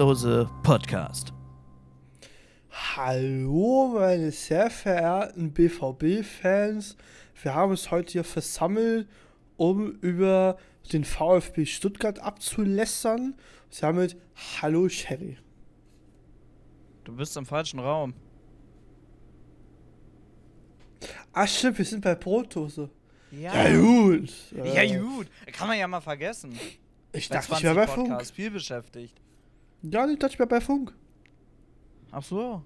Brotdose Podcast. Hallo, meine sehr verehrten BVB-Fans. Wir haben uns heute hier versammelt, um über den VfB Stuttgart abzulässern. Damit Hallo, Sherry. Du bist im falschen Raum. Ach, stimmt, wir sind bei Brotdose. Ja, Ja, gut. Ja, gut. Kann man ja mal vergessen. Ich dachte, ich wäre bei 20 Funk. Viel beschäftigt. Ja, ich dachte, ich wäre bei Funk. Ach so.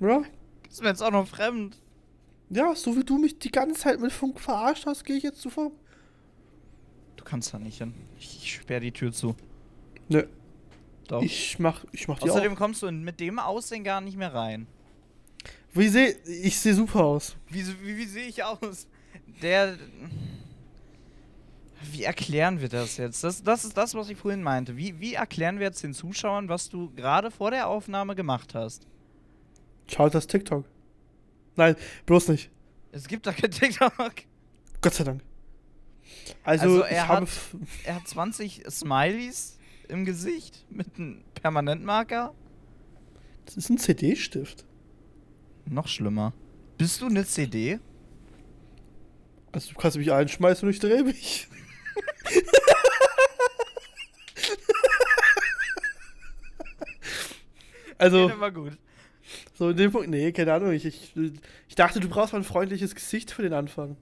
Ja? Ist mir jetzt auch noch fremd. Ja, so wie du mich die ganze Zeit mit Funk verarscht hast, gehe ich jetzt zu Funk. Du kannst da nicht hin. Ich, ich sperre die Tür zu. Nö, Doch. ich mach, ich mach die Außerdem auch. kommst du mit dem Aussehen gar nicht mehr rein. Wie seh, ich sehe super aus. Wie, wie, wie sehe ich aus? Der. Wie erklären wir das jetzt? Das, das ist das, was ich vorhin meinte. Wie, wie erklären wir jetzt den Zuschauern, was du gerade vor der Aufnahme gemacht hast? Schaut das TikTok. Nein, bloß nicht. Es gibt da kein TikTok. Gott sei Dank. Also, Also, ich er habe. hat- Er hat 20 Smileys im Gesicht mit einem Permanentmarker. Das ist ein CD-Stift. Noch schlimmer. Bist du eine CD? Also, du kannst mich einschmeißen und ich drehe mich. also, war gut. so in dem Punkt, nee, keine Ahnung. Ich, ich, ich dachte, du brauchst mal ein freundliches Gesicht für den Anfang.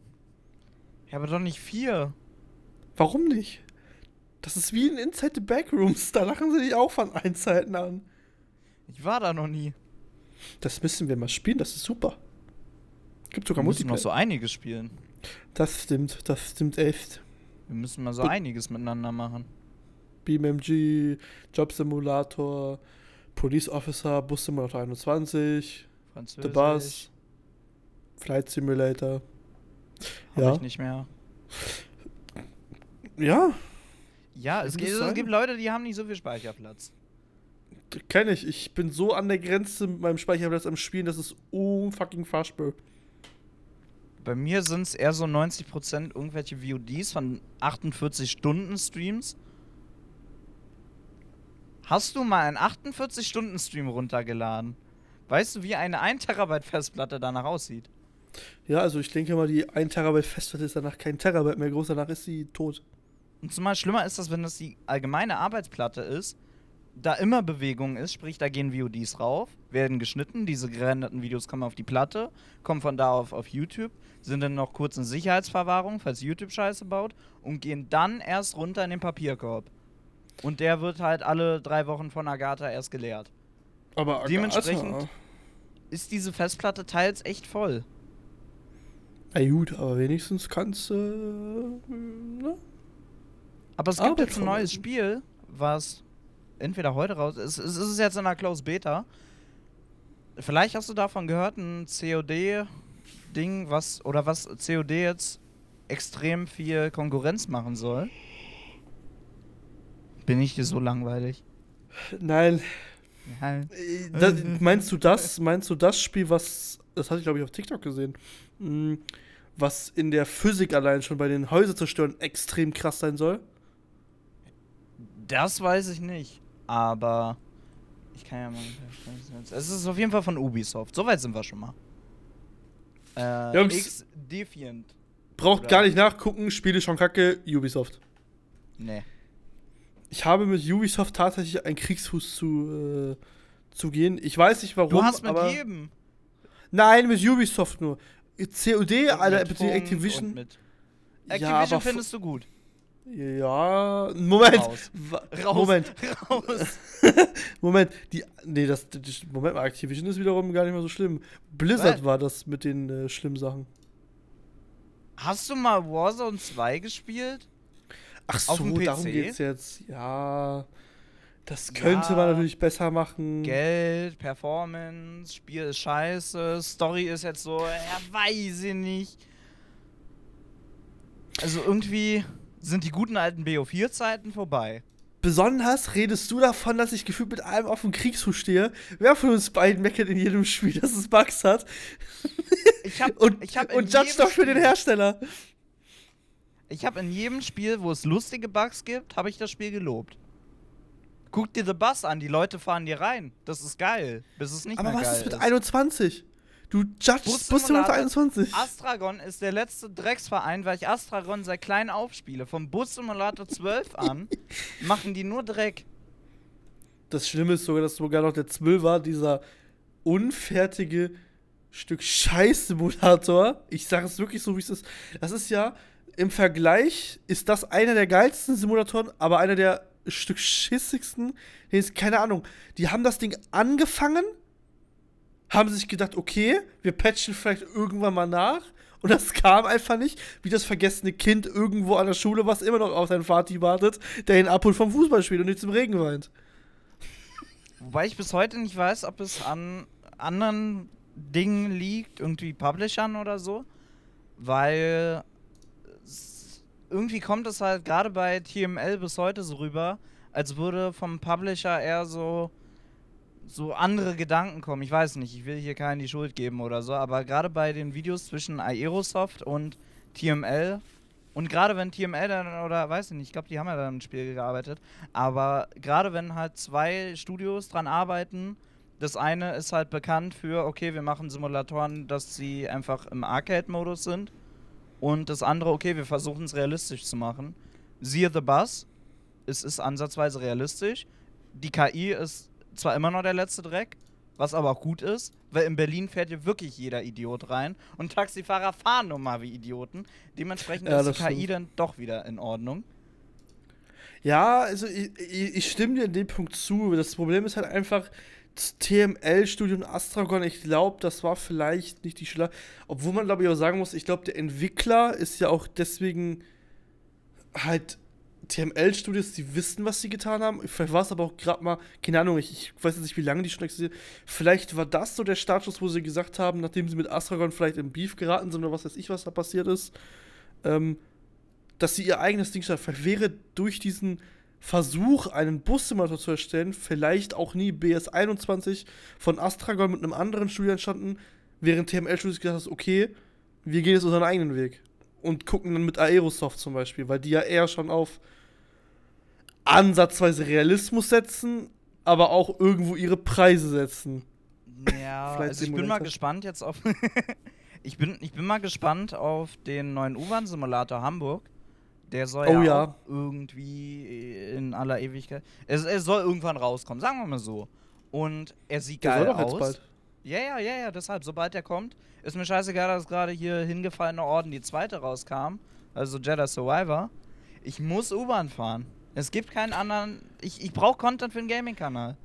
Ja, aber doch nicht vier. Warum nicht? Das ist wie in Inside the Backrooms. Da lachen sie dich auch von Einzeiten an. Ich war da noch nie. Das müssen wir mal spielen, das ist super. Gibt sogar Wir müssen noch so einiges spielen. Das stimmt, das stimmt echt. Wir müssen mal so Gut. einiges miteinander machen. BMMG, Job Simulator, Police Officer, Bus Simulator 21, Französisch. The Bus, Flight Simulator. Hab Ja. ich nicht mehr. Ja, Ja, es gibt, es gibt Leute, die haben nicht so viel Speicherplatz. kenne ich. Ich bin so an der Grenze mit meinem Speicherplatz am Spielen, das ist unfucking fassbar. Bei mir sind es eher so 90% irgendwelche VODs von 48 Stunden Streams. Hast du mal einen 48 Stunden Stream runtergeladen? Weißt du, wie eine 1 Terabyte Festplatte danach aussieht? Ja, also ich denke mal, die 1 Terabyte Festplatte ist danach kein Terabyte mehr groß, danach ist sie tot. Und zumal schlimmer ist das, wenn das die allgemeine Arbeitsplatte ist, da immer Bewegung ist, sprich, da gehen VODs rauf, werden geschnitten, diese gerenderten Videos kommen auf die Platte, kommen von da auf, auf YouTube, sind dann noch kurz in Sicherheitsverwahrung, falls YouTube Scheiße baut, und gehen dann erst runter in den Papierkorb. Und der wird halt alle drei Wochen von Agatha erst geleert. Aber Dementsprechend- Agatha- Ist diese Festplatte teils echt voll. Na gut, aber wenigstens kannst du. Äh, ne? Aber es gibt Arbeit jetzt ein neues. Spiel, was entweder heute raus ist. Es ist jetzt in der Close Beta. Vielleicht hast du davon gehört, ein COD-Ding, was oder was COD jetzt extrem viel Konkurrenz machen soll. Bin ich dir so langweilig? Nein. Ja. Äh, Da, meinst du das? Meinst du das Spiel, was. Das hatte ich, glaube ich, auf TikTok gesehen. mm, Was in der Physik allein schon bei den Häuserzerstören extrem krass sein soll? Das weiß ich nicht. Aber ich kann ja mal. Es ist auf jeden Fall von Ubisoft. Soweit sind wir schon mal. Äh, Jungs. X Defiant. Braucht Oder- gar nicht nachgucken, Spiele schon kacke, Ubisoft. Nee. Ich habe mit Ubisoft tatsächlich einen Kriegsfuß zu, äh, zu gehen. Ich weiß nicht warum. Du hast mit aber jedem. Nein, mit Ubisoft nur. COD, Alter, mit Activision. Mit Ja, Activision aber findest du gut. Ja, Moment. Raus. Moment. Raus. Moment, die, nee, das, das, Moment mal, Activision ist wiederum gar nicht mal so schlimm. Blizzard Was? war das mit den äh, schlimmen Sachen. Hast du mal Warzone 2 gespielt? Ach Auf dem so, darum PC? geht's jetzt. Ja, das könnte Ja. man natürlich besser machen. Geld, Performance, Spiel ist scheiße, Story ist jetzt so, ja, weiß ich nicht. Also irgendwie sind die guten alten BO4-Zeiten vorbei. Besonders redest du davon, dass ich gefühlt mit allem auf dem Kriegsfuß stehe. Wer von uns beiden meckert in jedem Spiel, dass es Bugs hat? Ich hab, Und, ich hab und judge doch für den Hersteller. Ich habe in jedem Spiel, wo es lustige Bugs gibt, habe ich das Spiel gelobt. Guck dir The Bus an, die Leute fahren dir rein. Das ist geil. Bis es nicht Aber was ist mit ist. 21? Du Bussimulator- Bussimulator 21. Astragon ist der letzte Drecksverein, weil ich Astragon seit klein aufspiele. Vom Bus Simulator 12 an machen die nur Dreck. Das Schlimme ist sogar, dass sogar noch der 12 war, dieser unfertige Stück Scheiß-Simulator. Ich sage es wirklich so, wie es ist. Das ist ja, im Vergleich ist das einer der geilsten Simulatoren, aber einer der Stück schissigsten. Keine Ahnung. Die haben das Ding angefangen, haben sich gedacht, okay, wir patchen vielleicht irgendwann mal nach. Und das kam einfach nicht, wie das vergessene Kind irgendwo an der Schule, was immer noch auf seinen Vati wartet, der ihn abholt vom Fußballspiel und nicht zum Regen weint. Wobei ich bis heute nicht weiß, ob es an anderen Dingen liegt, irgendwie Publishern oder so. Weil irgendwie kommt es halt gerade bei TML bis heute so rüber, als würde vom Publisher eher so so andere Gedanken kommen. Ich weiß nicht, ich will hier keinen die Schuld geben oder so, aber gerade bei den Videos zwischen Aerosoft und TML und gerade wenn TML dann, oder weiß ich nicht, ich glaube, die haben ja dann im Spiel gearbeitet, aber gerade wenn halt zwei Studios dran arbeiten, das eine ist halt bekannt für, okay, wir machen Simulatoren, dass sie einfach im Arcade-Modus sind und das andere, okay, wir versuchen es realistisch zu machen. Siehe The Bus, es ist ansatzweise realistisch. Die KI ist zwar immer noch der letzte Dreck, was aber auch gut ist, weil in Berlin fährt hier wirklich jeder Idiot rein und Taxifahrer fahren nun mal wie Idioten. Dementsprechend Ja, ist die KI stimmt. dann doch wieder in Ordnung. Ja, also ich, ich, ich stimme dir in dem Punkt zu. Das Problem ist halt einfach, das TML-Studio und Astragon, ich glaube, das war vielleicht nicht die Schla Obwohl man, glaube ich, auch sagen muss, ich glaube, der Entwickler ist ja auch deswegen halt TML-Studios, die wissen, was sie getan haben. Vielleicht war es aber auch gerade mal, keine Ahnung, ich, ich weiß jetzt nicht, wie lange die schon existieren. Vielleicht war das so der Startschuss, wo sie gesagt haben, nachdem sie mit Astragon vielleicht im Beef geraten sind oder was weiß ich, was da passiert ist, ähm, dass sie ihr eigenes Ding starten. Vielleicht wäre durch diesen Versuch, einen Bussimulator zu erstellen, vielleicht auch nie BS21 von Astragon mit einem anderen Studio entstanden, während TML-Studios gesagt hat, okay, wir gehen jetzt unseren eigenen Weg. Und gucken dann mit Aerosoft zum Beispiel, weil die ja eher schon auf ansatzweise Realismus setzen, aber auch irgendwo ihre Preise setzen. Ja, also ich bin mal gespannt jetzt auf. ich, bin, ich bin mal gespannt auf den neuen U-Bahn-Simulator Hamburg. Der soll Oh ja, irgendwie in aller Ewigkeit. Es, es soll irgendwann rauskommen, sagen wir mal so. Und er sieht Der geil soll doch aus. jetzt bald. Ja, ja, ja, ja, deshalb, sobald er kommt, ist mir scheißegal, dass gerade hier hingefallene Orden die zweite rauskam, also Jedi Survivor. Ich muss U-Bahn fahren. Es gibt keinen anderen. Ich, ich brauche Content für den Gaming-Kanal.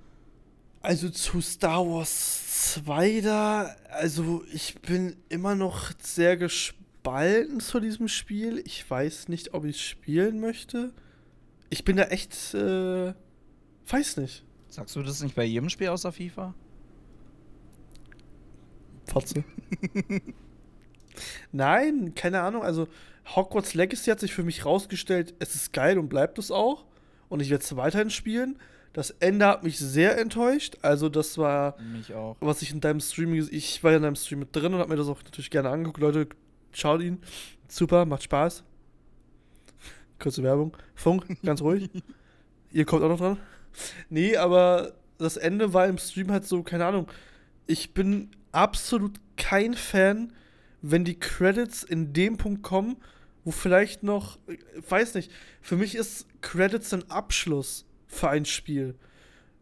Also zu Star Wars 2 da, also ich bin immer noch sehr gespalten zu diesem Spiel. Ich weiß nicht, ob ich es spielen möchte. Ich bin da echt, äh, weiß nicht. Sagst du das nicht bei jedem Spiel außer FIFA? Fotze. Nein, keine Ahnung. Also Hogwarts Legacy hat sich für mich rausgestellt, es ist geil und bleibt es auch. Und ich werde es weiterhin spielen. Das Ende hat mich sehr enttäuscht. Also das war Mich auch. was ich in deinem Stream, ich war ja in deinem Stream mit drin und hab mir das auch natürlich gerne angeguckt. Leute, schaut ihn. Super, macht Spaß. Kurze Werbung. Funk, ganz ruhig. Ihr kommt auch noch dran. Nee, aber das Ende war im Stream halt so, keine Ahnung. Ich bin absolut kein Fan, wenn die Credits in dem Punkt kommen, wo vielleicht noch, weiß nicht, für mich ist Credits ein Abschluss für ein Spiel.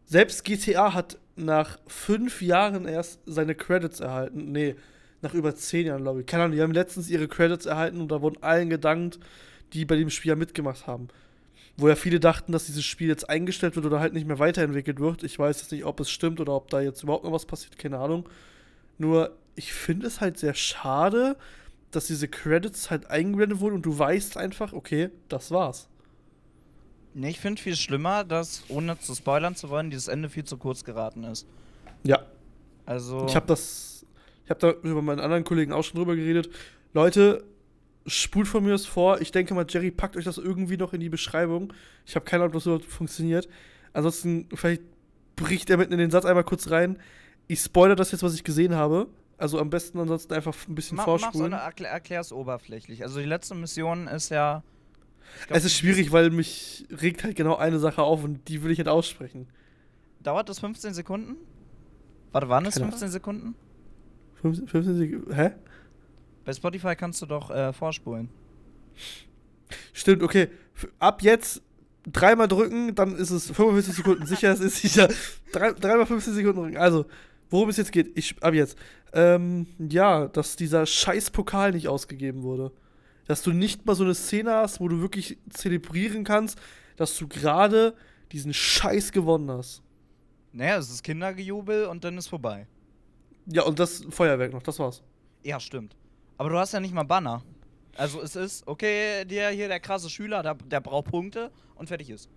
Selbst GTA hat nach fünf Jahren erst seine Credits erhalten. Nee, nach über zehn Jahren, glaube ich. Keine Ahnung, die haben letztens ihre Credits erhalten und da wurden allen gedankt, die bei dem Spiel ja mitgemacht haben. Wo ja viele dachten, dass dieses Spiel jetzt eingestellt wird oder halt nicht mehr weiterentwickelt wird. Ich weiß jetzt nicht, ob es stimmt oder ob da jetzt überhaupt noch was passiert, keine Ahnung. Nur, ich finde es halt sehr schade, dass diese Credits halt eingeblendet wurden und du weißt einfach, okay, das war's. Nee, ich finde viel schlimmer, dass, ohne zu spoilern zu wollen, dieses Ende viel zu kurz geraten ist. Ja, Also. Ich habe das, ich habe da über meinen anderen Kollegen auch schon drüber geredet. Leute, spult von mir das vor. Ich denke mal, Jerry packt euch das irgendwie noch in die Beschreibung. Ich habe keine Ahnung, ob das überhaupt funktioniert. Ansonsten, vielleicht bricht er mitten in den Satz einmal kurz rein. Ich spoilere das jetzt, was ich gesehen habe. Also am besten ansonsten einfach ein bisschen Ma mach's vorspulen. oder erklär, erklär's oberflächlich. Also die letzte Mission ist ja glaub, es ist schwierig, weil mich regt halt genau eine Sache auf und die will ich nicht aussprechen. Dauert das 15 Sekunden? Warte, waren es Keine 15 Sekunden? 15, 15 Sekunden. Hä? Bei Spotify kannst du doch äh, vorspulen. Stimmt, okay. Ab jetzt dreimal drücken, dann ist es 45 Sekunden. sicher, es ist sicher. Drei, dreimal 15 Sekunden drücken. Also, worum es jetzt geht, ich, ab jetzt. Ähm, ja, dass dieser scheiß Pokal nicht ausgegeben wurde. Dass du nicht mal so eine Szene hast, wo du wirklich zelebrieren kannst, dass du gerade diesen Scheiß gewonnen hast. Naja, es ist Kindergejubel und dann ist vorbei. Ja, und das Feuerwerk noch, das war's. Ja, stimmt. Aber du hast ja nicht mal Banner. Also es ist, okay, der hier, der krasse Schüler, der, der braucht Punkte und fertig ist.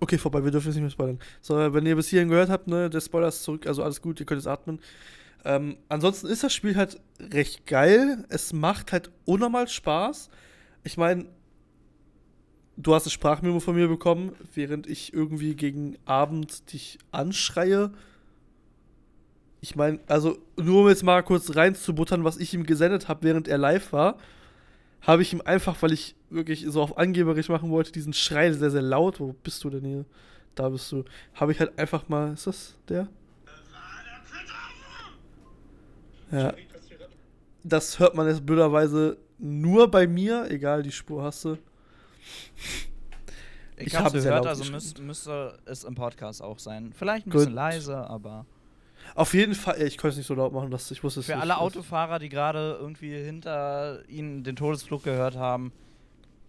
Okay, vorbei, wir dürfen jetzt nicht mehr spoilern. So, wenn ihr bis hierhin gehört habt, ne, der Spoiler ist zurück, also alles gut, ihr könnt jetzt atmen. Ähm, ansonsten ist das Spiel halt recht geil. Es macht halt unnormal Spaß. Ich meine, du hast eine Sprachmemo von mir bekommen, während ich irgendwie gegen Abend dich anschreie. Ich meine, also nur um jetzt mal kurz reinzubuttern, was ich ihm gesendet habe, während er live war, habe ich ihm einfach, weil ich wirklich so auf angeberisch machen wollte, diesen Schrei sehr, sehr laut. Wo bist du denn hier? Da bist du. Habe ich halt einfach mal. Ist das der? Ja. Das hört man jetzt blöderweise nur bei mir, egal, die Spur hast du. Ich, Ich hab's hab sehr gehört, also müß, müsste es im Podcast auch sein. Vielleicht ein bisschen leise, aber Auf jeden Fall, ich konnte es nicht so laut machen, dass ich wusste es für nicht. alle Autofahrer, die gerade irgendwie hinter ihnen den Todesflug gehört haben,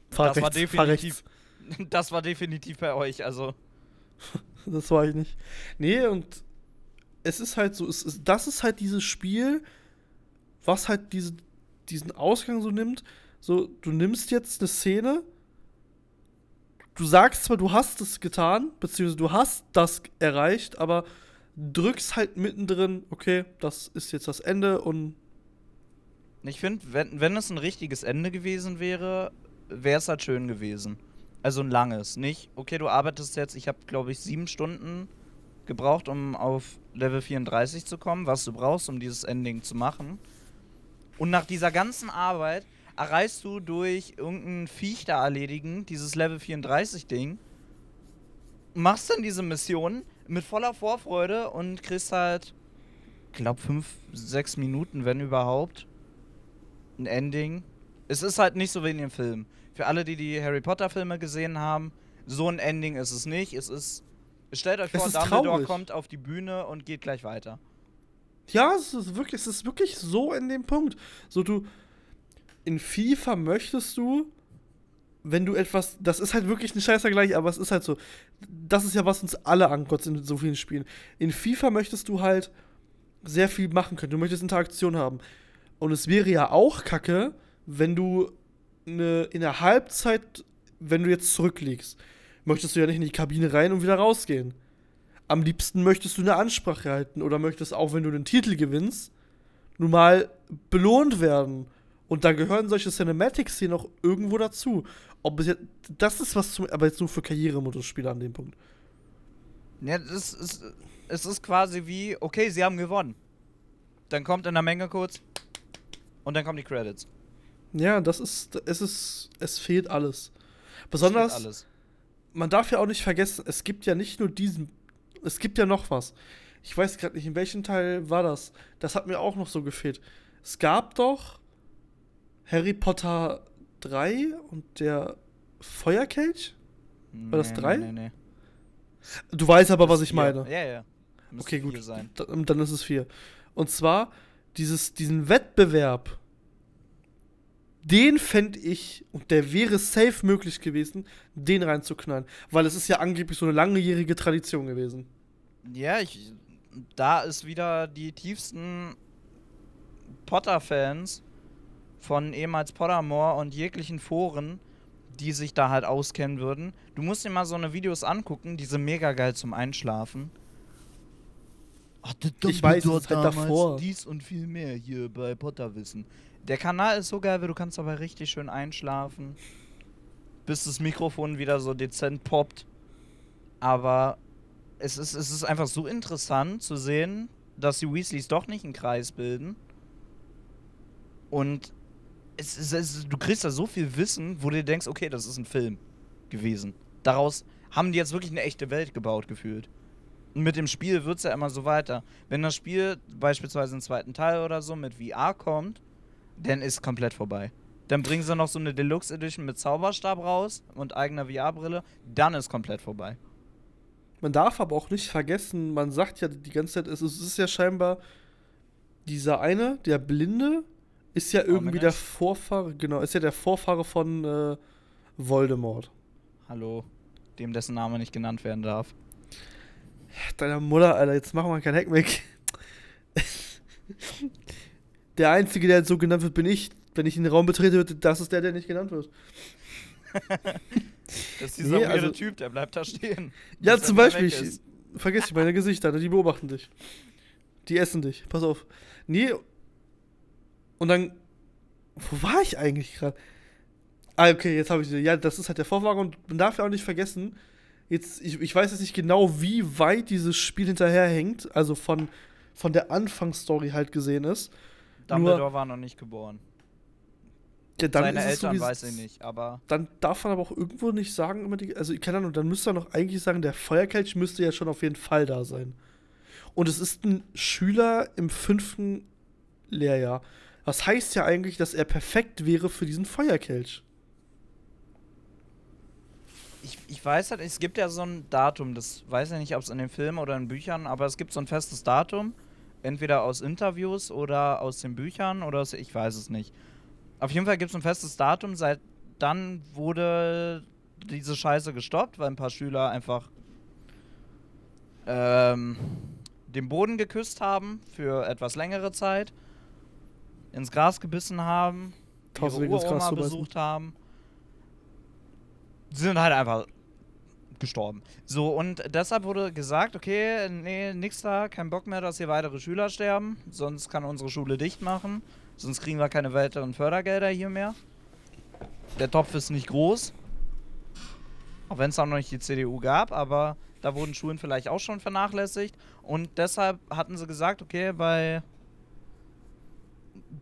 fahr das war rechts, fahr definitiv- das war definitiv bei euch. Also Das war ich nicht. Nee, und es ist halt so, es ist, das ist halt dieses Spiel, was halt diese, diesen Ausgang so nimmt. So, du nimmst jetzt eine Szene, du sagst zwar, du hast es getan, beziehungsweise du hast das erreicht, aber drückst halt mittendrin, okay, das ist jetzt das Ende und ich finde, wenn, wenn es ein richtiges Ende gewesen wäre, wäre es halt schön gewesen. Also ein langes. Nicht, okay, du arbeitest jetzt, ich habe glaube ich sieben Stunden gebraucht, um auf Level 34 zu kommen, was du brauchst, um dieses Ending zu machen. Und nach dieser ganzen Arbeit erreichst du durch irgendein Viech da erledigen, dieses Level 34 Ding, machst dann diese Mission mit voller Vorfreude und kriegst halt, glaub, fünf, sechs Minuten, wenn überhaupt, ein Ending. Es ist halt nicht so wie in dem Film. Für alle, die die Harry Potter Filme gesehen haben, so ein Ending ist es nicht. Es ist, stellt euch vor, Dumbledore traurig. kommt auf die Bühne und geht gleich weiter. Ja, es ist wirklich, es ist wirklich so in dem Punkt. So du in FIFA möchtest du, wenn du etwas, das ist halt wirklich ein scheiß Vergleich, aber es ist halt so. Das ist ja was uns alle ankotzt in so vielen Spielen. In FIFA möchtest du halt sehr viel machen können. Du möchtest Interaktion haben. Und es wäre ja auch kacke, wenn du eine, in der Halbzeit, wenn du jetzt zurückliegst, möchtest du ja nicht in die Kabine rein und wieder rausgehen am liebsten möchtest du eine Ansprache halten oder möchtest auch, wenn du den Titel gewinnst, nun mal belohnt werden. Und da gehören solche Cinematics hier noch irgendwo dazu. Ob es jetzt, das ist was zum, aber jetzt nur für Karrieremodus-Spieler an dem Punkt. Ja, das ist, es ist quasi wie, okay, sie haben gewonnen. Dann kommt in der Menge kurz und dann kommen die Credits. Ja, das ist, es ist, es fehlt alles. Besonders, steht alles. man darf ja auch nicht vergessen, es gibt ja nicht nur diesen, es gibt ja noch was. Ich weiß gerade nicht, in welchem Teil war das. Das hat mir auch noch so gefehlt. Es gab doch Harry Potter 3 und der Feuerkelch? War das Nee, drei? Nee, nee, nee. Du weißt aber, was ich vier. meine. Ja, ja. Müsste Okay, gut. Sein. Da- Dann ist es 4. Und zwar dieses, diesen Wettbewerb, den fände ich, und der wäre safe möglich gewesen, den reinzuknallen. Weil es ist ja angeblich so eine langjährige Tradition gewesen. Ja, ich, da ist wieder die tiefsten Potter-Fans von ehemals Pottermore und jeglichen Foren, die sich da halt auskennen würden. Du musst dir mal so eine Videos angucken, die sind mega geil zum Einschlafen. Ach, der Ich weiß, ist halt davor. Dies und viel mehr hier bei Potterwissen. Der Kanal ist so geil, weil du kannst aber richtig schön einschlafen. Bis das Mikrofon wieder so dezent poppt. Aber es ist, es ist einfach so interessant zu sehen, dass die Weasleys doch nicht einen Kreis bilden. Und es, es, es, du kriegst da so viel Wissen, wo du dir denkst, okay, das ist ein Film gewesen. Daraus haben die jetzt wirklich eine echte Welt gebaut, gefühlt. Und mit dem Spiel wird es ja immer so weiter. Wenn das Spiel beispielsweise im zweiten Teil oder so mit VR kommt, dann ist komplett vorbei. Dann bringen sie noch so eine Deluxe Edition mit Zauberstab raus und eigener VR-Brille, dann ist komplett vorbei. Man darf aber auch nicht vergessen, man sagt ja die ganze Zeit, es ist, es ist ja scheinbar dieser eine, der Blinde, ist ja irgendwie Ominous? der Vorfahre, genau, ist ja der Vorfahre von äh, Voldemort. Hallo, dem dessen Name nicht genannt werden darf. Deiner Mutter, Alter, jetzt machen wir kein Hack weg. der Einzige, der so genannt wird, bin ich. Wenn ich in den Raum betrete, das ist der, der nicht genannt wird. Das ist dieser Nee, also- Typ, der bleibt da stehen. Ja, zum Beispiel, ich, vergiss nicht, meine Gesichter, die beobachten dich. Die essen dich, pass auf. Nee, und dann, wo war ich eigentlich gerade? Ah, okay, jetzt habe ich sie. Ja, das ist halt der Vorwagen und man darf ja auch nicht vergessen, jetzt, ich, ich weiß jetzt nicht genau, wie weit dieses Spiel hinterherhängt, also von, von der Anfangsstory halt gesehen ist. Dumbledore war noch nicht geboren. Ja, dann Seine so, Eltern wie- weiß ich nicht, aber Dann darf man aber auch irgendwo nicht sagen, immer die, also keine Ahnung, dann müsste man doch eigentlich sagen, der Feuerkelch müsste ja schon auf jeden Fall da sein. Und es ist ein Schüler im fünften Lehrjahr. Das heißt ja eigentlich, dass er perfekt wäre für diesen Feuerkelch. ich, ich weiß halt, es gibt ja so ein Datum, das weiß ich nicht, ob es in den Filmen oder in Büchern, aber es gibt so ein festes Datum, entweder aus Interviews oder aus den Büchern oder aus, ich weiß es nicht. Auf jeden Fall gibt es ein festes Datum, seit dann wurde diese Scheiße gestoppt, weil ein paar Schüler einfach ähm, den Boden geküsst haben für etwas längere Zeit, ins Gras gebissen haben, ihre Tausend Gras Uroma besucht haben. Sie sind halt einfach gestorben. So, und deshalb wurde gesagt, okay, nee, nix da, kein Bock mehr, dass hier weitere Schüler sterben, sonst kann unsere Schule dicht machen, sonst kriegen wir keine weiteren Fördergelder hier mehr. Der Topf ist nicht groß. Auch wenn es auch noch nicht die CDU gab, aber da wurden Schulen vielleicht auch schon vernachlässigt. Und deshalb hatten sie gesagt, okay, bei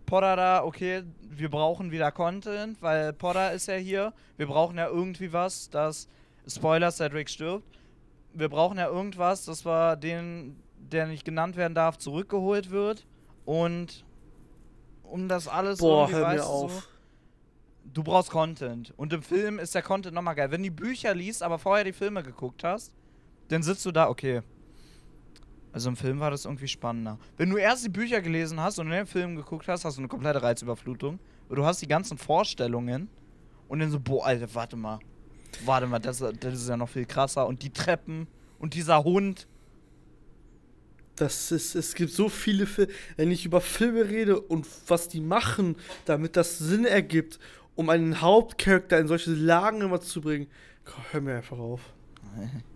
Podder da, okay, wir brauchen wieder Content, weil Podder ist ja hier. Wir brauchen ja irgendwie was, dass, Spoiler, Cedric stirbt. Wir brauchen ja irgendwas, dass wir den, der nicht genannt werden darf, zurückgeholt wird. Und um das alles Boah, hör mir auf. So, du brauchst Content. Und im Film ist der Content nochmal geil. Wenn du die Bücher liest, aber vorher die Filme geguckt hast, dann sitzt du da, okay. Also im Film war das irgendwie spannender. Wenn du erst die Bücher gelesen hast und den Film geguckt hast, hast du eine komplette Reizüberflutung. Und du hast die ganzen Vorstellungen und dann so, boah, Alter, warte mal. Warte mal, das, das ist ja noch viel krasser. Und die Treppen und dieser Hund. Das ist, es gibt so viele Filme, wenn ich über Filme rede und was die machen, damit das Sinn ergibt, um einen Hauptcharakter in solche Lagen immer zu bringen. Komm, Hör mir einfach auf.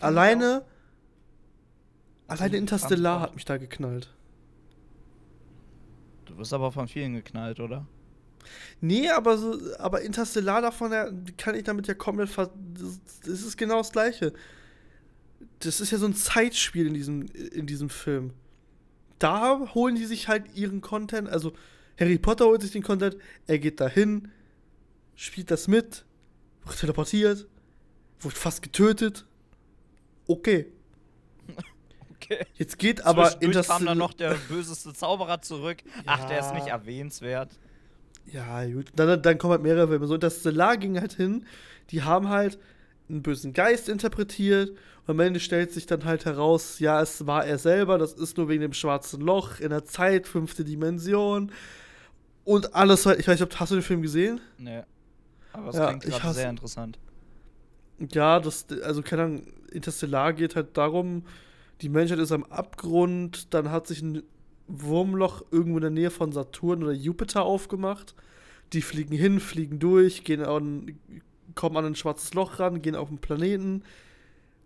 Alleine, alleine Interstellar hat mich da geknallt. Du wirst aber von vielen geknallt, oder? Nee, aber so, aber Interstellar davon her, kann ich damit ja komplett ver das, das ist genau das gleiche. Das ist ja so ein Zeitspiel in diesem, in diesem Film. Da holen die sich halt ihren Content, also Harry Potter holt sich den Content, er geht dahin, spielt das mit, wird teleportiert, wird fast getötet. Okay. Okay. Jetzt geht aber Zwischendurch kam dann Interstellar- noch der böseste Zauberer zurück. Ach, der ist nicht Ja. erwähnenswert. Ja, gut. Dann, dann kommen halt mehrere Filme. So, das Stellar ging halt hin. Die haben halt einen bösen Geist interpretiert. Und am Ende stellt sich dann halt heraus, ja, es war er selber. Das ist nur wegen dem schwarzen Loch in der Zeit, fünfte Dimension. Und alles halt. Ich weiß nicht, ob- hast du den Film gesehen? Nee. Aber es Ja, klingt gerade sehr interessant. Ja, das, also keine Ahnung, Interstellar geht halt darum, die Menschheit ist am Abgrund, dann hat sich ein Wurmloch irgendwo in der Nähe von Saturn oder Jupiter aufgemacht. Die fliegen hin, fliegen durch, gehen an, kommen an ein schwarzes Loch ran, gehen auf den Planeten.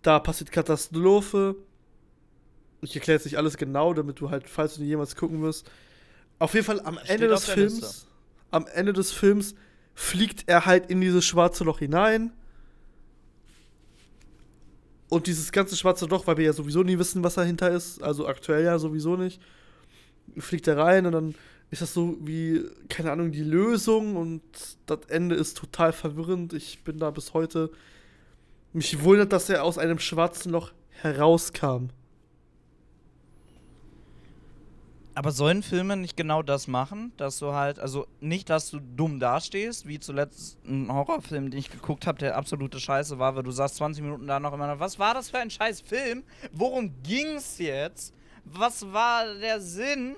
Da passiert Katastrophe. Ich erkläre jetzt nicht alles genau, damit du halt, falls du nie jemals gucken wirst. Auf jeden Fall am Ende des Films, Liste. am Ende des Films fliegt er halt in dieses schwarze Loch hinein. Und dieses ganze schwarze Loch, weil wir ja sowieso nie wissen, was dahinter ist, also aktuell ja sowieso nicht, fliegt er rein und dann ist das so wie, keine Ahnung, die Lösung und das Ende ist total verwirrend. Ich bin da bis heute. Mich wundert, dass er aus einem schwarzen Loch herauskam. Aber sollen Filme nicht genau das machen, dass du halt, also nicht, dass du dumm dastehst, wie zuletzt ein Horrorfilm, den ich geguckt habe, der absolute Scheiße war, weil du sagst 20 Minuten da noch immer noch, was war das für ein scheiß Film? Worum ging's jetzt? Was war der Sinn?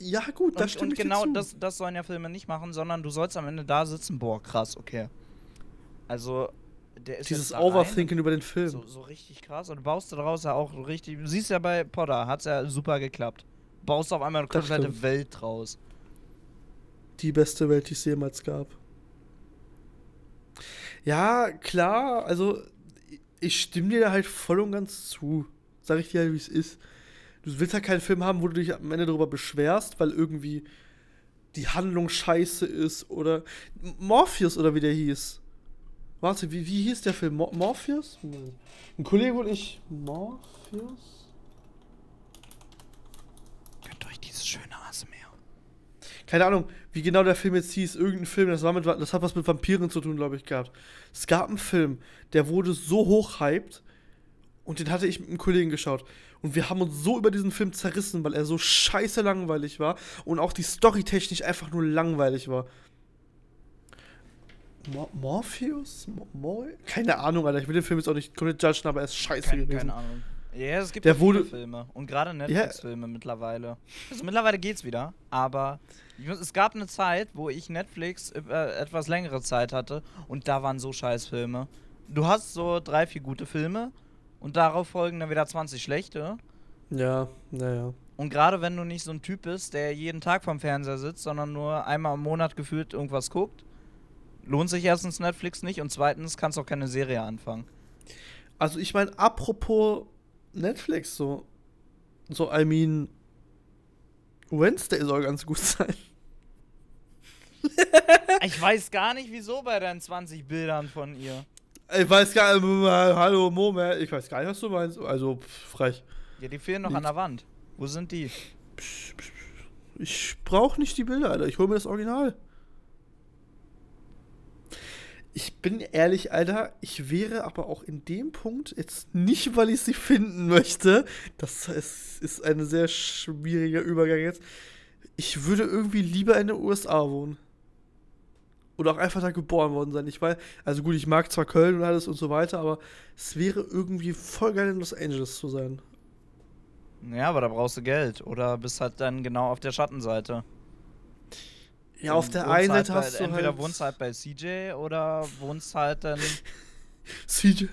Ja, gut, das stimmt. und genau das, das sollen ja Filme nicht machen, sondern du sollst am Ende da sitzen, boah, krass, okay. Also, der ist Dieses Overthinken über den Film. So, so richtig krass. Und du baust daraus ja auch richtig. Du siehst ja bei Potter, hat's ja super geklappt. Baust auf einmal eine komplette. Welt draus. die beste Welt, die es jemals gab. Ja, klar, also ich stimme dir da halt voll und ganz zu. Sag ich dir halt, wie es ist. Du willst halt keinen Film haben, wo du dich am Ende darüber beschwerst, weil irgendwie die Handlung scheiße ist oder Morpheus oder wie der hieß. Warte, wie, wie hieß der Film? Mor Morpheus? Ein Kollege und ich. Morpheus? Gönnt euch dieses schöne ASMR. Keine Ahnung, wie genau der Film jetzt hieß, irgendein Film, das, war mit, das hat was mit Vampiren zu tun, glaube ich, gehabt. Es gab einen Film, der wurde so hoch hyped und den hatte ich mit einem Kollegen geschaut. Und wir haben uns so über diesen Film zerrissen, weil er so scheiße langweilig war und auch die Story technisch einfach nur langweilig war. Mor Morpheus? Mor Mor keine Ahnung, Alter. Ich will den Film jetzt auch nicht komplett judgen, aber er ist scheiße Keine, gewesen. keine Ahnung. Ja, es gibt Der ja viele wurde- Filme. Und gerade Netflix-Filme mittlerweile. Also mittlerweile geht's wieder. Aber es gab eine Zeit, wo ich Netflix äh, etwas längere Zeit hatte. Und da waren so scheiß Filme. Du hast so drei, vier gute Filme. Und darauf folgen dann wieder 20 schlechte. Ja, naja. Und gerade wenn du nicht so ein Typ bist, der jeden Tag vorm Fernseher sitzt, sondern nur einmal im Monat gefühlt irgendwas guckt, lohnt sich erstens Netflix nicht und zweitens kannst du auch keine Serie anfangen. Also ich meine, apropos Netflix, so, so, I mean, Wednesday soll ganz gut sein. Ich weiß gar nicht, wieso bei deinen 20 Bildern von ihr. Ich weiß gar nicht, hallo Moment, ich weiß gar nicht, was du meinst. Also, pff, frech. Ja, die fehlen noch an der Wand. Wo sind die? Ich brauche nicht die Bilder, Alter. Ich hole mir das Original. Ich bin ehrlich, Alter, ich wäre aber auch in dem Punkt jetzt nicht, weil ich sie finden möchte. Das ist, ist ein sehr schwieriger Übergang jetzt. Ich würde irgendwie lieber in den USA wohnen. Oder auch einfach da geboren worden sein. Ich weiß, also gut, ich mag zwar Köln und alles und so weiter, aber es wäre irgendwie voll geil in Los Angeles zu sein. Ja, aber da brauchst du Geld. Oder bist halt dann genau auf der Schattenseite. Ja, auf der einen halt Seite bei, hast du Entweder halt wohnst halt bei CJ oder wohnst halt dann. CJ.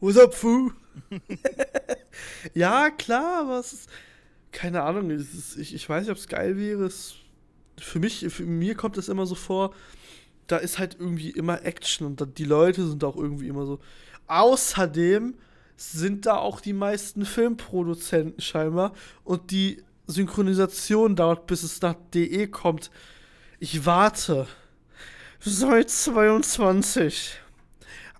What's up, Fu? ja, klar, aber es ist. Keine Ahnung, ist, ich, ich weiß nicht, ob es geil wäre. Es, für mich, für mir kommt es immer so vor, da ist halt irgendwie immer Action und die Leute sind auch irgendwie immer so. Außerdem sind da auch die meisten Filmproduzenten scheinbar und die Synchronisation dauert, bis es nach DE kommt. Ich warte seit 22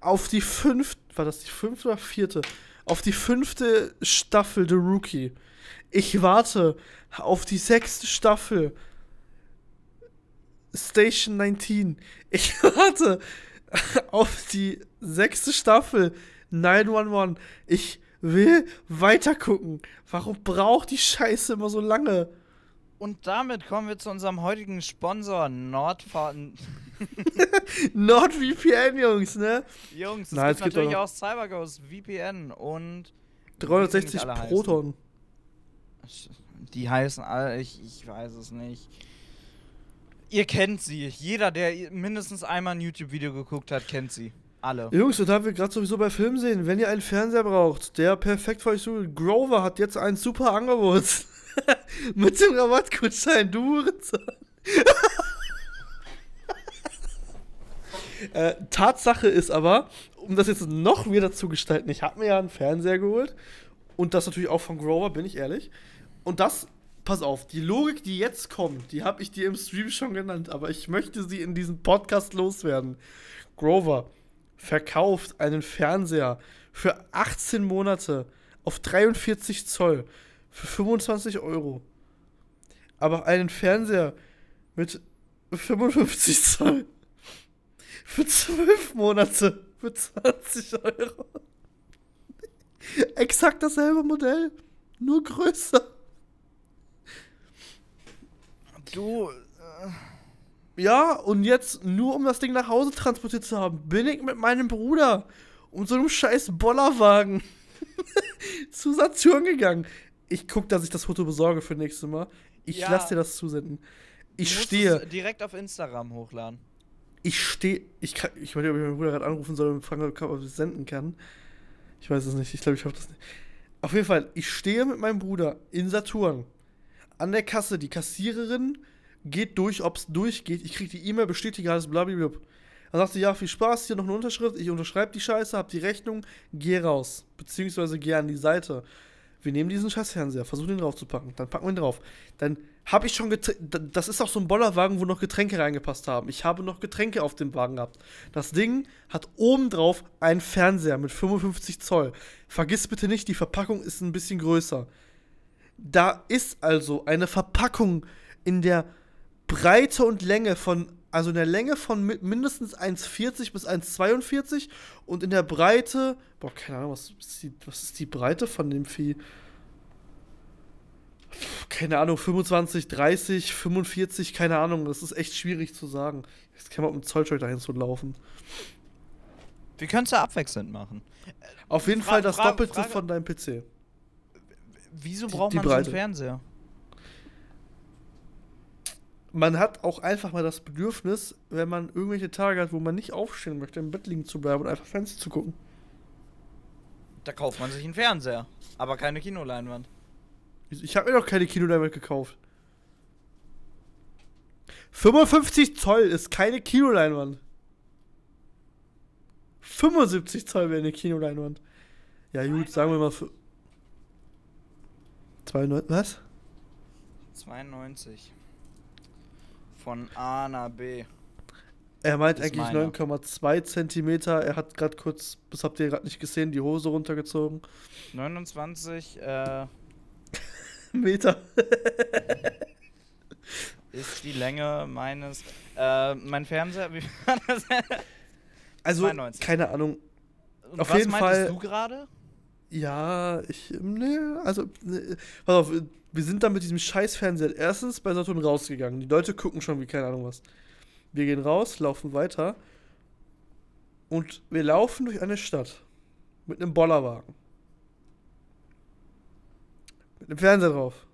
auf die fünfte, war das die fünfte oder vierte? Auf die fünfte Staffel The Rookie. Ich warte auf die sechste Staffel Station 19. Ich warte auf die sechste Staffel 911. Ich will weitergucken. Warum braucht die Scheiße immer so lange? Und damit kommen wir zu unserem heutigen Sponsor Nordfahren. NordVPN, Jungs, ne? Jungs, es Nein, gibt es gibt natürlich auch- auch CyberGhost VPN und 360 wie die alle heißen. Proton. Die heißen alle, ich, ich weiß es nicht. Ihr kennt sie. Jeder, der mindestens einmal ein YouTube-Video geguckt hat, kennt sie. Alle. Jungs, und da wir gerade sowieso bei Filmen sehen, wenn ihr einen Fernseher braucht, der perfekt für euch sucht, Grover hat jetzt ein super Angebot. Mit dem Rabattgutschein, du äh, Tatsache ist aber, um das jetzt noch wieder zu gestalten, ich habe mir ja einen Fernseher geholt und das natürlich auch von Grover, bin ich ehrlich. Und das, pass auf, die Logik, die jetzt kommt, die habe ich dir im Stream schon genannt, aber ich möchte sie in diesem Podcast loswerden. Grover verkauft einen Fernseher für 18 Monate auf 43 Zoll für 25 Euro. aber einen Fernseher mit 55 Zoll für 12 Monate für 20 Euro. Exakt dasselbe Modell, nur größer. Du. Ja, und jetzt, nur um das Ding nach Hause transportiert zu haben, bin ich mit meinem Bruder und so einem scheiß Bollerwagen zu Saturn gegangen. Ich guck, dass ich das Foto besorge für nächstes Mal. Ich Ja. lass dir das zusenden. Ich du stehe, direkt auf Instagram hochladen. ich stehe, ich kann, ich weiß nicht, ob ich meinen Bruder gerade anrufen soll und fragen, ob ich es senden kann. Ich weiß es nicht, ich glaube, ich hoffe das nicht. Auf jeden Fall, ich stehe mit meinem Bruder in Saturn. An der Kasse, die Kassiererin geht durch, ob es durchgeht. Ich kriege die E-Mail, bestätige alles, blablabla. Dann sagt sie, ja, viel Spaß, hier noch eine Unterschrift. Ich unterschreibe die Scheiße, hab die Rechnung, geh raus. Beziehungsweise geh an die Seite. Wir nehmen diesen scheiß Fernseher, versuchen ihn draufzupacken. Dann packen wir ihn drauf. Dann habe ich schon Getränke. Das ist auch so ein Bollerwagen, wo noch Getränke reingepasst haben. Ich habe noch Getränke auf dem Wagen gehabt. Das Ding hat obendrauf einen Fernseher mit 55 Zoll. Vergiss bitte nicht, die Verpackung ist ein bisschen größer. Da ist also eine Verpackung in der Breite und Länge von, also in der Länge von mi- mindestens 1,40 bis 1,42 und in der Breite, boah, keine Ahnung, was ist die, was ist die Breite von dem Vieh? Keine Ahnung, 25, 30, 45, keine Ahnung, das ist echt schwierig zu sagen. Jetzt kann man mit dem Zollstock dahin zu laufen. Wir können es ja abwechselnd machen. Auf jeden Fra- Fall das Fra- Doppelte Frage- von deinem PC. Wieso Die- braucht die man so einen Breite. Fernseher? Man hat auch einfach mal das Bedürfnis, wenn man irgendwelche Tage hat, wo man nicht aufstehen möchte, im Bett liegen zu bleiben und einfach Fenster zu gucken. Da kauft man sich einen Fernseher, aber keine Kinoleinwand. Ich habe mir noch keine Kinoleinwand gekauft. 55 Zoll ist keine Kinoleinwand. 75 Zoll wäre eine Kinoleinwand. Ja gut, sagen wir mal für 92, was? 92. Von A nach B. Er meint eigentlich meiner. 9,2 Zentimeter. Er hat gerade kurz, das habt ihr gerade nicht gesehen, die Hose runtergezogen. 29 äh, Meter. ist die Länge meines. Äh, mein Fernseher. Wie war das? Also, 92. keine Ahnung. Und Auf was jeden meintest Fall- du gerade? Ja, ich, ne, also, ne, pass auf, wir sind dann mit diesem scheiß Fernseher erstens bei Saturn rausgegangen. Die Leute gucken schon wie keine Ahnung was. Wir gehen raus, laufen weiter und wir laufen durch eine Stadt mit einem Bollerwagen. Mit einem Fernseher drauf.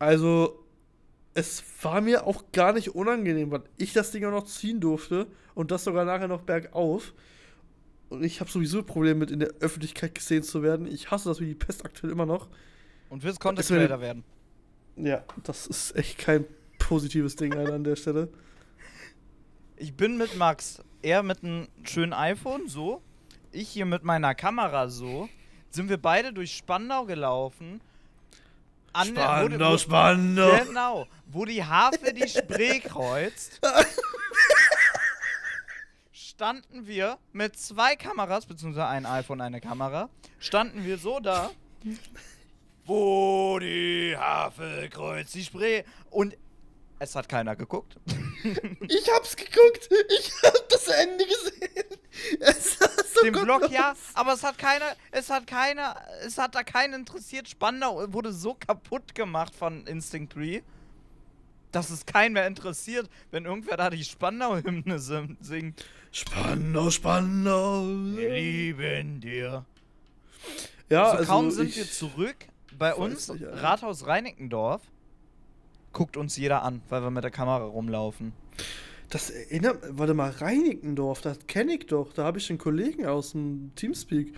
Also, es war mir auch gar nicht unangenehm, weil ich das Ding auch noch ziehen durfte und das sogar nachher noch bergauf. Und ich habe sowieso Probleme mit in der Öffentlichkeit gesehen zu werden. Ich hasse das wie die Pest aktuell immer noch. Und willst Content Creator werden? Ja, das ist echt kein positives Ding leider an der Stelle. Ich bin mit Max. Er mit einem schönen iPhone, so. Ich hier mit meiner Kamera, so. Sind wir beide durch Spandau gelaufen. An der, wo, wo, Spandau. Genau. Wo die Havel die Spree kreuzt. standen wir mit zwei Kameras, beziehungsweise ein iPhone, eine Kamera, standen wir so da. Wo die Havel kreuzt die Spree. Und es hat keiner geguckt. Ich hab's geguckt. Ich hab das Ende gesehen. Es war so Den. Vlog ja, aber es hat keiner, es hat keiner, es hat da keinen interessiert. Spandau wurde so kaputt gemacht von Instinct 3, dass es keinen mehr interessiert, wenn irgendwer da die Spandau-Hymne singt. Spandau, Spandau. Wir lieben dir. Ja, so also kaum sind wir zurück bei uns, nicht. Rathaus Reinickendorf, guckt uns jeder an, weil wir mit der Kamera rumlaufen. Das erinnert, warte mal, Reinickendorf, das kenne ich doch. Da habe ich einen Kollegen aus dem Teamspeak.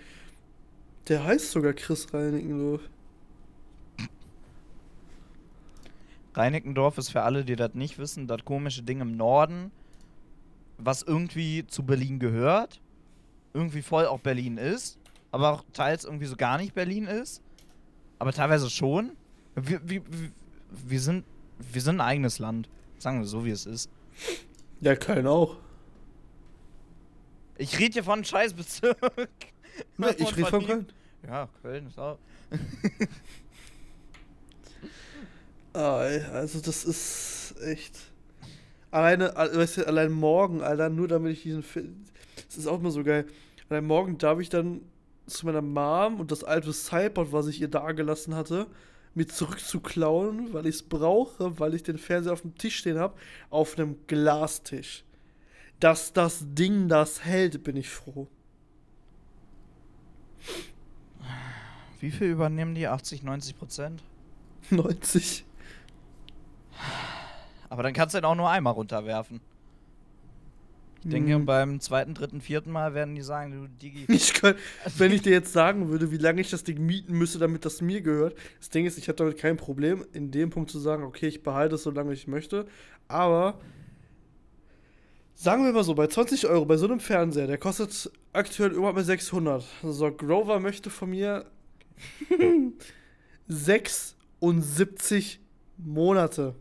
Der heißt sogar Chris Reinickendorf. Reinickendorf ist für alle, die das nicht wissen, das komische Ding im Norden, was irgendwie zu Berlin gehört, irgendwie voll auch Berlin ist, aber auch teils irgendwie so gar nicht Berlin ist, aber teilweise schon. Wir, wir, wir- sind, wir sind ein eigenes Land, sagen wir so, wie es ist. Ja, Köln auch. Ich rede hier von einem Scheißbezirk. Ne, ich rede von Köln. Ja, Köln ist auch. Also das ist echt. Alleine, al- weißt du, allein morgen, Alter, nur damit ich diesen Film. Das ist auch immer so geil. Allein morgen darf ich dann zu meiner Mom und das alte Cypod, was ich ihr da gelassen hatte, mir zurückzuklauen, weil ich es brauche, weil ich den Fernseher auf dem Tisch stehen habe, auf einem Glastisch. Dass das Ding das hält, bin ich froh. Wie viel übernehmen die? 80, 90 Prozent? 90. Aber dann kannst du den auch nur einmal runterwerfen. Ich denke, Hm. beim zweiten, dritten, vierten Mal werden die sagen, du Digi. Ich kann, wenn ich dir jetzt sagen würde, wie lange ich das Ding mieten müsste, damit das mir gehört, das Ding ist, ich habe damit kein Problem, in dem Punkt zu sagen, okay, ich behalte es so lange ich möchte, aber sagen wir mal so, bei 20 Euro, bei so einem Fernseher, der kostet aktuell überhaupt mal 600. Also Grover möchte von mir 76 Monate.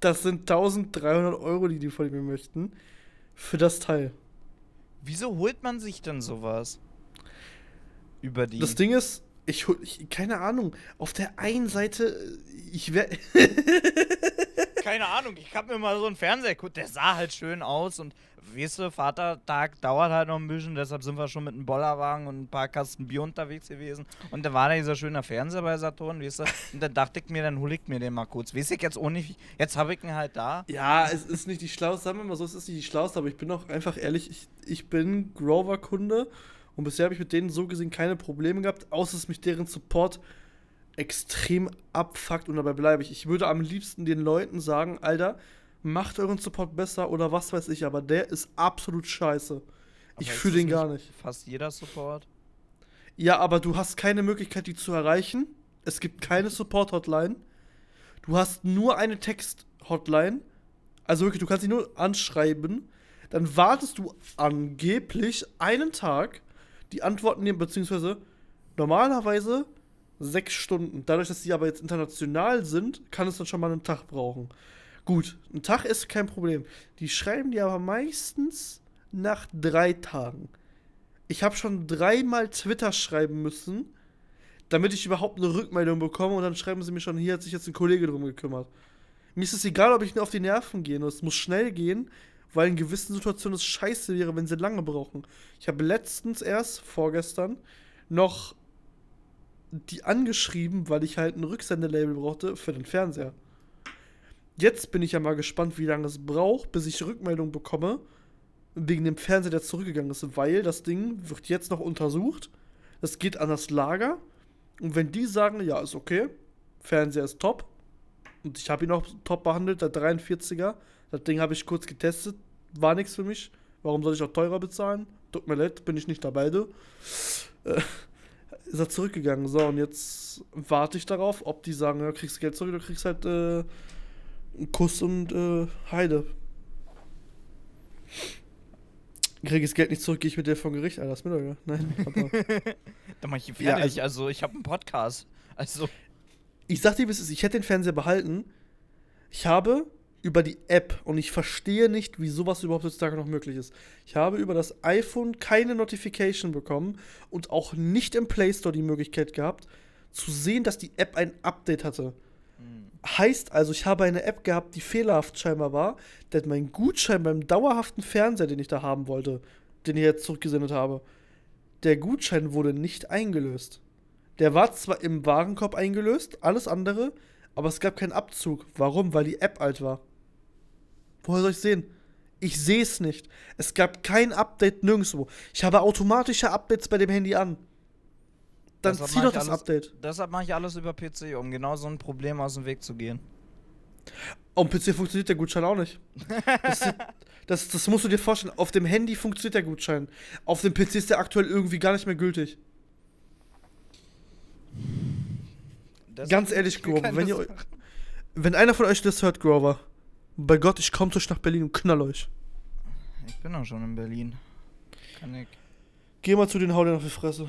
Das sind 1300 Euro, die die von mir möchten, für das Teil. Wieso holt man sich denn sowas? Über die. Das Ding ist, ich, hol- ich keine Ahnung, auf der einen Seite, ich wäre. Keine Ahnung, ich hab mir mal so einen Fernseher geguckt, der sah halt schön aus und weißt du, Vatertag dauert halt noch ein bisschen, deshalb sind wir schon mit einem Bollerwagen und ein paar Kasten Bier unterwegs gewesen. Und da war da dieser schöne Fernseher bei Saturn, weißt du, und dann dachte ich mir, dann hol ich mir den mal kurz. Weiß ich jetzt auch jetzt hab ich ihn halt da. ja, es ist nicht die schlauste, sagen wir mal so, es ist nicht die schlauste, aber ich bin auch einfach ehrlich, ich, ich bin Grover-Kunde und bisher habe ich mit denen so gesehen keine Probleme gehabt, außer dass mich deren Support extrem abfuckt und dabei bleibe ich. Ich würde am liebsten den Leuten sagen, Alter, macht euren Support besser oder was weiß ich, aber der ist absolut scheiße. Ich Aber fühle den gar nicht. Fast jeder Support. Ja, aber du hast keine Möglichkeit, die zu erreichen. Es gibt keine Support-Hotline. Du hast nur eine Text-Hotline. Also wirklich, du kannst sie nur anschreiben. Dann wartest du angeblich einen Tag. Die antworten dir, beziehungsweise normalerweise sechs Stunden. Dadurch, dass sie aber jetzt international sind, kann es dann schon mal einen Tag brauchen. Gut, ein Tag ist kein Problem. Die schreiben dir aber meistens nach drei Tagen. Ich habe schon dreimal Twitter schreiben müssen, damit ich überhaupt eine Rückmeldung bekomme und dann schreiben sie mir schon, hier hat sich jetzt ein Kollege drum gekümmert. Mir ist es egal, ob ich nur auf die Nerven gehe, es muss schnell gehen, weil in gewissen Situationen es scheiße wäre, wenn sie lange brauchen. Ich habe letztens erst, vorgestern, noch die angeschrieben, weil ich halt ein Rücksendelabel brauchte für den Fernseher. Jetzt bin ich ja mal gespannt, wie lange es braucht, bis ich Rückmeldung bekomme, wegen dem Fernseher, der zurückgegangen ist, weil das Ding wird jetzt noch untersucht. Das geht an das Lager. Und wenn die sagen, ja, ist okay, Fernseher ist top, und ich habe ihn auch top behandelt, der 43er, das Ding habe ich kurz getestet, war nichts für mich. Warum soll ich auch teurer bezahlen? Tut mir leid, bin ich nicht dabei, du. Äh, ist er zurückgegangen. So, und jetzt warte ich darauf, ob die sagen, ja, kriegst Geld zurück, du kriegst halt äh, einen Kuss und äh, Heide. Krieg ich das Geld nicht zurück, gehe ich mit dir vor Gericht, Alter. ist mir doch egal. Nein, aber Da mach ich ihn Ja, fertig, also, ich hab einen Podcast. Also, ich sag dir, ich hätte den Fernseher behalten. Ich habe über die App und ich verstehe nicht, wie sowas überhaupt heutzutage noch möglich ist. Ich habe über das iPhone keine Notification bekommen und auch nicht im Play Store die Möglichkeit gehabt, zu sehen, dass die App ein Update hatte. Heißt also, ich habe eine App gehabt, die fehlerhaft scheinbar war, denn mein Gutschein beim dauerhaften Fernseher, den ich da haben wollte, den ich jetzt zurückgesendet habe, der Gutschein wurde nicht eingelöst. Der war zwar im Warenkorb eingelöst, alles andere, aber es gab keinen Abzug. Warum? Weil die App alt war. Woher soll ich sehen? Ich sehe es nicht. Es gab kein Update nirgendwo. Ich habe automatische Updates bei dem Handy an. Dann Deshalb zieh doch das alles- Update. deshalb mache ich alles über PC, um genau so ein Problem aus dem Weg zu gehen. Auf dem PC funktioniert der Gutschein auch nicht. Das, das, das musst du dir vorstellen. Auf dem Handy funktioniert der Gutschein. Auf dem PC ist der aktuell irgendwie gar nicht mehr gültig. Deshalb Ganz ehrlich, Grover, wenn ihr Wenn einer von euch das hört, Grover, bei Gott, ich komme zu euch nach Berlin und knall euch. Ich bin doch schon in Berlin. Kann ich. Geh mal zu den Hau dir auf die Fresse.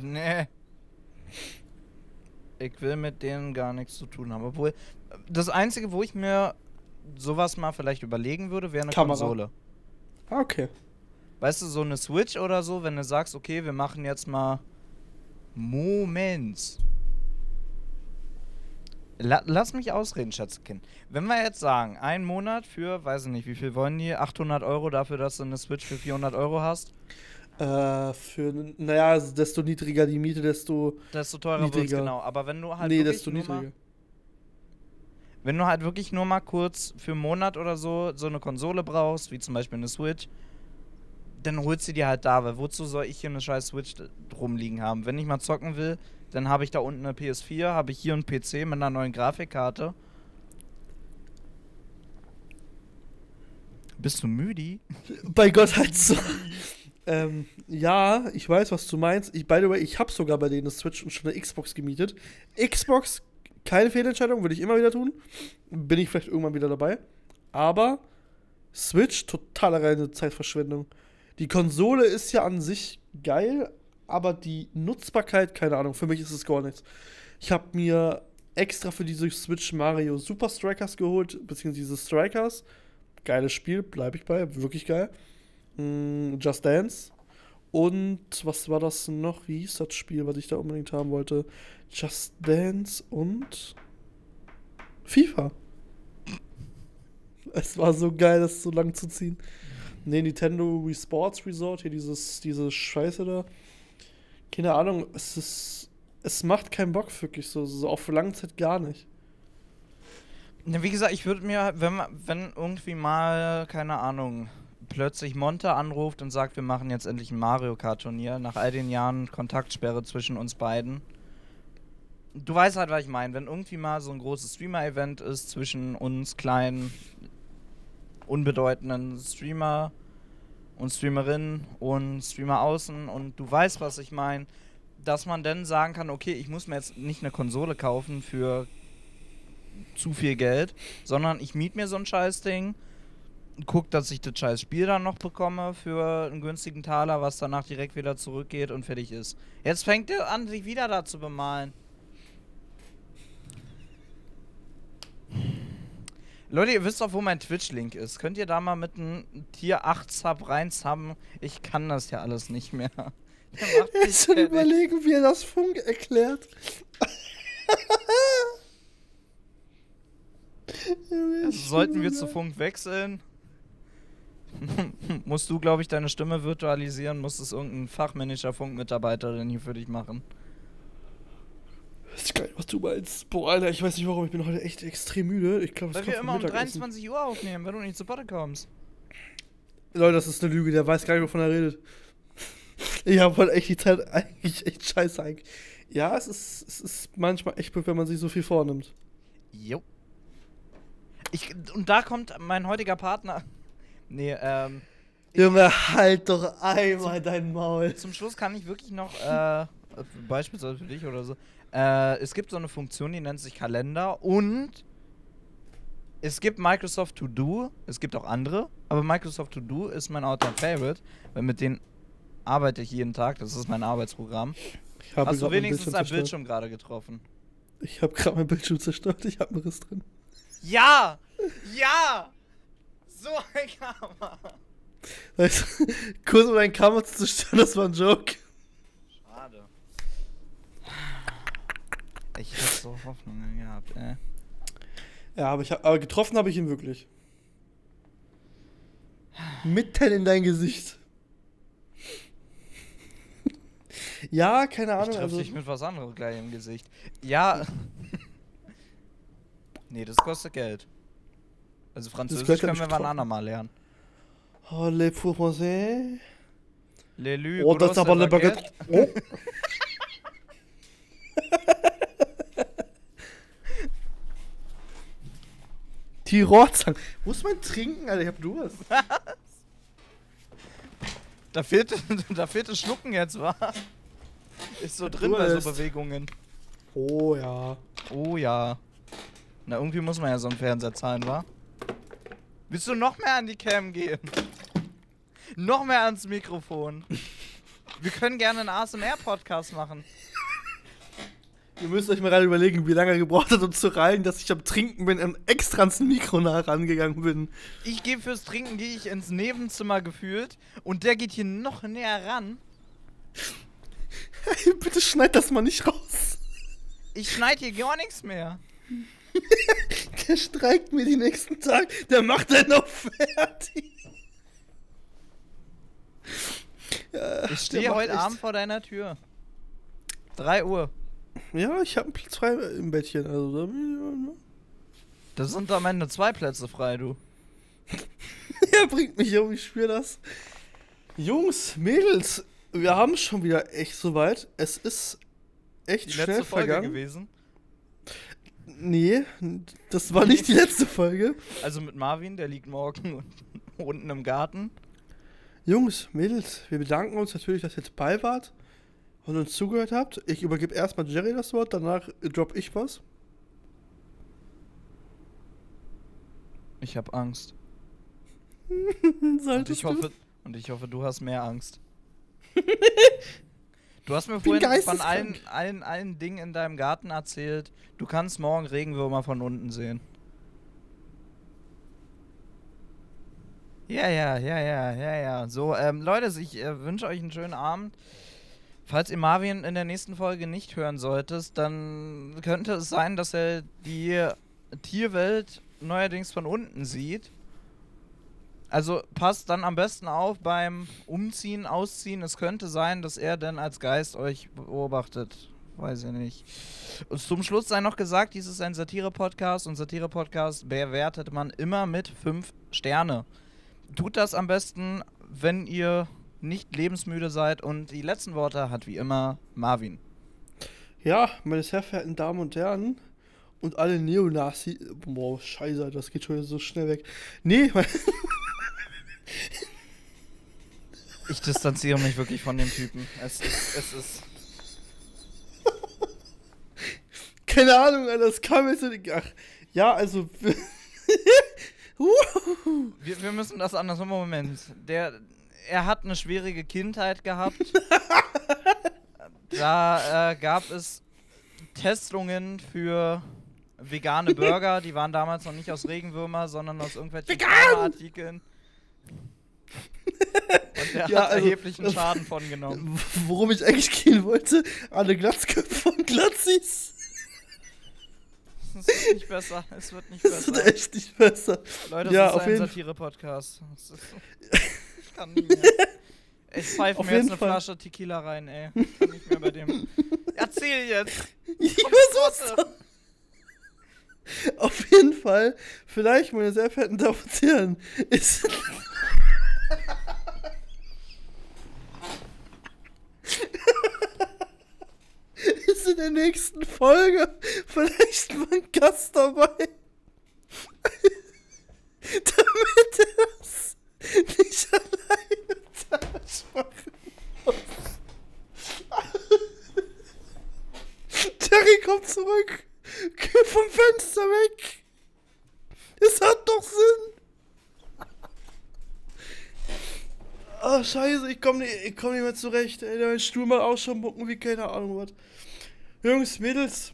Nee. Ich will mit denen gar nichts zu tun haben. Obwohl, das Einzige, wo ich mir sowas mal vielleicht überlegen würde, wäre eine Kamera. Konsole. Ah, okay. Weißt du, so eine Switch oder so, wenn du sagst, okay, wir machen jetzt mal. Moment. La lass mich ausreden, Schatzkind. Wenn wir jetzt sagen, einen Monat für, weiß ich nicht, wie viel wollen die? 800 Euro dafür, dass du eine Switch für 400 Euro hast? Äh, für, naja, desto niedriger die Miete, desto. Desto teurer Niedriger. genau. Aber wenn du halt nee, wirklich desto nur niedriger. Mal, wenn du halt wirklich nur mal kurz für einen Monat oder so so eine Konsole brauchst, wie zum Beispiel eine Switch, dann holst du dir halt da, weil wozu soll ich hier eine scheiß Switch rumliegen haben? Wenn ich mal zocken will, dann habe ich da unten eine PS4, habe ich hier einen PC mit einer neuen Grafikkarte. Bist du müde? Bei Gott halt so. ähm, ja, ich weiß, was du meinst. Ich, by the way, ich habe sogar bei denen eine Switch und schon eine Xbox gemietet. Xbox, keine Fehlentscheidung, würde ich immer wieder tun. Bin ich vielleicht irgendwann wieder dabei. Aber Switch, totale reine Zeitverschwendung. Die Konsole ist ja an sich geil, aber die Nutzbarkeit, keine Ahnung, für mich ist es gar nichts. Ich habe mir extra für diese Switch Mario Super Strikers geholt, beziehungsweise diese Strikers. Geiles Spiel, bleibe ich bei, wirklich geil. Mm, Just Dance. Und was war das noch? Wie hieß das Spiel, was ich da unbedingt haben wollte? Just Dance und FIFA. Es war so geil, das so lang zu ziehen. Nee, Nintendo Wii Sports Resort, hier dieses, diese Scheiße da. Keine Ahnung, es ist. Es macht keinen Bock wirklich so, so auf lange Zeit gar nicht. Ja, wie gesagt, ich würde mir, wenn, wenn irgendwie mal, keine Ahnung, plötzlich Monte anruft und sagt, wir machen jetzt endlich ein Mario Kart Turnier, nach all den Jahren Kontaktsperre zwischen uns beiden. Du weißt halt, was ich meine. Wenn irgendwie mal so ein großes Streamer-Event ist zwischen uns kleinen, unbedeutenden Streamer und Streamerinnen und Streamer außen und du weißt, was ich meine, dass man dann sagen kann, okay, ich muss mir jetzt nicht eine Konsole kaufen für zu viel Geld, sondern ich miet mir so ein scheiß Ding, guck, dass ich das scheiß Spiel dann noch bekomme für einen günstigen Taler, was danach direkt wieder zurückgeht und fertig ist. Jetzt fängt er an, sich wieder da zu bemalen. Leute, ihr wisst doch, wo mein Twitch-Link ist. Könnt ihr da mal mit einem Tier 8 Sub reinsubben? Ich kann das ja alles nicht mehr. Mich Jetzt schon überlegen, wie er das Funk erklärt. Also sollten wir zu Funk wechseln, musst du, glaube ich, deine Stimme virtualisieren, muss es irgendein fachmännischer Funkmitarbeiter denn hier für dich machen. Ich weiß gar nicht, was du meinst. Boah, Alter, ich weiß nicht warum, ich bin heute echt extrem müde. Ich glaube, Weil wir immer um 23 Uhr aufnehmen, wenn du nicht zu Potte kommst. Leute, das ist eine Lüge, der weiß gar nicht, wovon er redet. Ich habe heute echt die Zeit eigentlich echt scheiße eigentlich. Ja, es ist, es ist manchmal echt blöd, wenn man sich so viel vornimmt. Jo. Ich, und da kommt mein heutiger Partner. Nee, ähm. Junge, halt doch einmal dein Maul. Zum Schluss kann ich wirklich noch, äh, beispielsweise für dich oder so, äh, es gibt so eine Funktion, die nennt sich Kalender und es gibt Microsoft To Do, es gibt auch andere, aber Microsoft To Do ist mein All-Time Favorite, weil mit denen arbeite ich jeden Tag, das ist mein Arbeitsprogramm. Ich habe Hast du wenigstens Bildschirm ein zerstört. Bildschirm gerade getroffen? Ich habe gerade mein Bildschirm zerstört, ich habe einen Riss drin. Ja! Ja! So ein du, kurz um dein Kamera zu zerstören, das war ein Joke. Schade. Ich hätte so Hoffnungen gehabt, äh. Ja, aber, ich aber getroffen habe ich ihn wirklich. Mitten in dein Gesicht. ja, keine Ich Ahnung. triff Also, dich mit was anderem gleich im Gesicht. Ja. nee, das kostet Geld. Also Französisch können wir wann andermal lernen. oh, le Français. Lelü, Oh, das ist aber eine Baguette. Oh. Die Rohrzange. Wo ist mein Trinken, Alter? Ich hab Durst. Da fehlt, da fehlt das Schlucken jetzt, wa? Ist so drin bei so Bewegungen. Oh ja. Oh ja. Na, irgendwie muss man ja so einen Fernseher zahlen, wa? Willst du noch mehr an die Cam gehen? noch mehr ans Mikrofon. Wir können gerne einen ASMR-Podcast machen. Ihr müsst euch mal gerade überlegen, wie lange er gebraucht hat, um zu reilen, dass ich am Trinken bin und extra ans Mikro nah rangegangen bin. Ich gehe fürs Trinken, gehe ich ins Nebenzimmer gefühlt und der geht hier noch näher ran. Hey, bitte schneid das mal nicht raus. Ich schneide hier gar nichts mehr. der streikt mir die nächsten Tage. Der macht dann noch fertig. Ja, ich stehe heute echt. Abend vor deiner Tür. 3 Uhr. Ja, ich habe einen Platz frei im Bettchen. Also, das sind am Ende zwei Plätze frei, du. er bringt mich um, ich spüre das. Jungs, Mädels, wir haben schon wieder echt soweit. Es ist echt die schnell letzte Folge vergangen. gewesen. Nee, das war nicht die letzte Folge. Also mit Marvin, der liegt morgen unten im Garten. Jungs, Mädels, wir bedanken uns natürlich, dass ihr jetzt bei wart und uns zugehört habt. Ich übergebe erstmal Jerry das Wort, danach drop ich was. Ich habe Angst. und, ich hoffe, und ich hoffe, du hast mehr Angst. du hast mir vorhin von allen, allen, allen Dingen in deinem Garten erzählt. Du kannst morgen Regenwürmer von unten sehen. Ja, ja, ja, ja, ja, ja. So, ähm, Leute, ich äh, wünsche euch einen schönen Abend. Falls ihr Marvin in der nächsten Folge nicht hören solltet, dann könnte es sein, dass er die Tierwelt neuerdings von unten sieht. Also passt dann am besten auf beim Umziehen, Ausziehen. Es könnte sein, dass er dann als Geist euch beobachtet. Weiß ich nicht. Und zum Schluss sei noch gesagt, dies ist ein Satire-Podcast und Satire-Podcast bewertet man immer mit 5 Sterne. Tut das am besten, wenn ihr nicht lebensmüde seid. Und die letzten Worte hat wie immer Marvin. Ja, meine sehr verehrten Damen und Herren und alle Neonazi. Boah, scheiße, das geht schon so schnell weg. Nee, Ich distanziere mich wirklich von dem Typen. Es ist. Es ist Keine Ahnung, Alter, das kam jetzt so. Ach, ja, also. wir, wir müssen das anders. Moment. Der, er hat eine schwierige Kindheit gehabt. da äh, gab es Testungen für vegane Burger, die waren damals noch nicht aus Regenwürmer, sondern aus irgendwelchen Artikeln. Und der ja, hat also, erheblichen Schaden von genommen. Worum ich eigentlich gehen wollte, alle Glatzköpfe und Glatzis. Es wird nicht besser. Es wird nicht besser. Es wird echt nicht besser. Leute, das ja, ist ein Satire-Podcast. Ich kann nicht mehr. Ich pfeife mir jetzt eine Fall. Flasche Tequila rein, ey. Ich kann nicht mehr bei dem. Erzähl jetzt! Ich versuch's Auf jeden Fall, vielleicht, meine sehr verehrten Damen und Herren, ist. ist in der nächsten Folge vielleicht mal ein Gast dabei. Damit er das nicht alleine machen muss. Terry kommt zurück. Geh vom Fenster weg. Es hat doch Sinn. Oh, scheiße, ich komm nicht mehr zurecht. Ey, mein Stuhl mal auch schon mucken wie keine Ahnung was. Jungs, Mädels.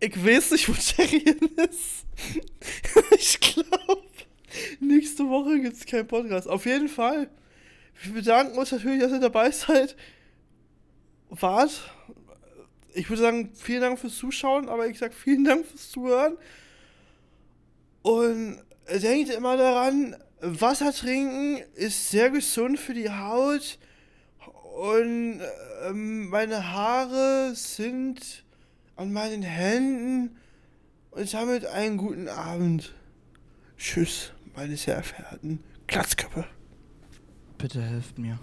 Ich weiß nicht, wo Jerry ist. ich glaube, nächste Woche gibt es keinen Podcast. Auf jeden Fall. Wir bedanken uns natürlich, dass ihr dabei seid. Wart ich würde sagen, vielen Dank fürs Zuschauen, aber ich sage vielen Dank fürs Zuhören. Und denkt immer daran, Wasser trinken ist sehr gesund für die Haut. Und ähm, meine Haare sind an meinen Händen. Und damit einen guten Abend. Tschüss, meine sehr verehrten Glatzköpfe. Bitte helft mir.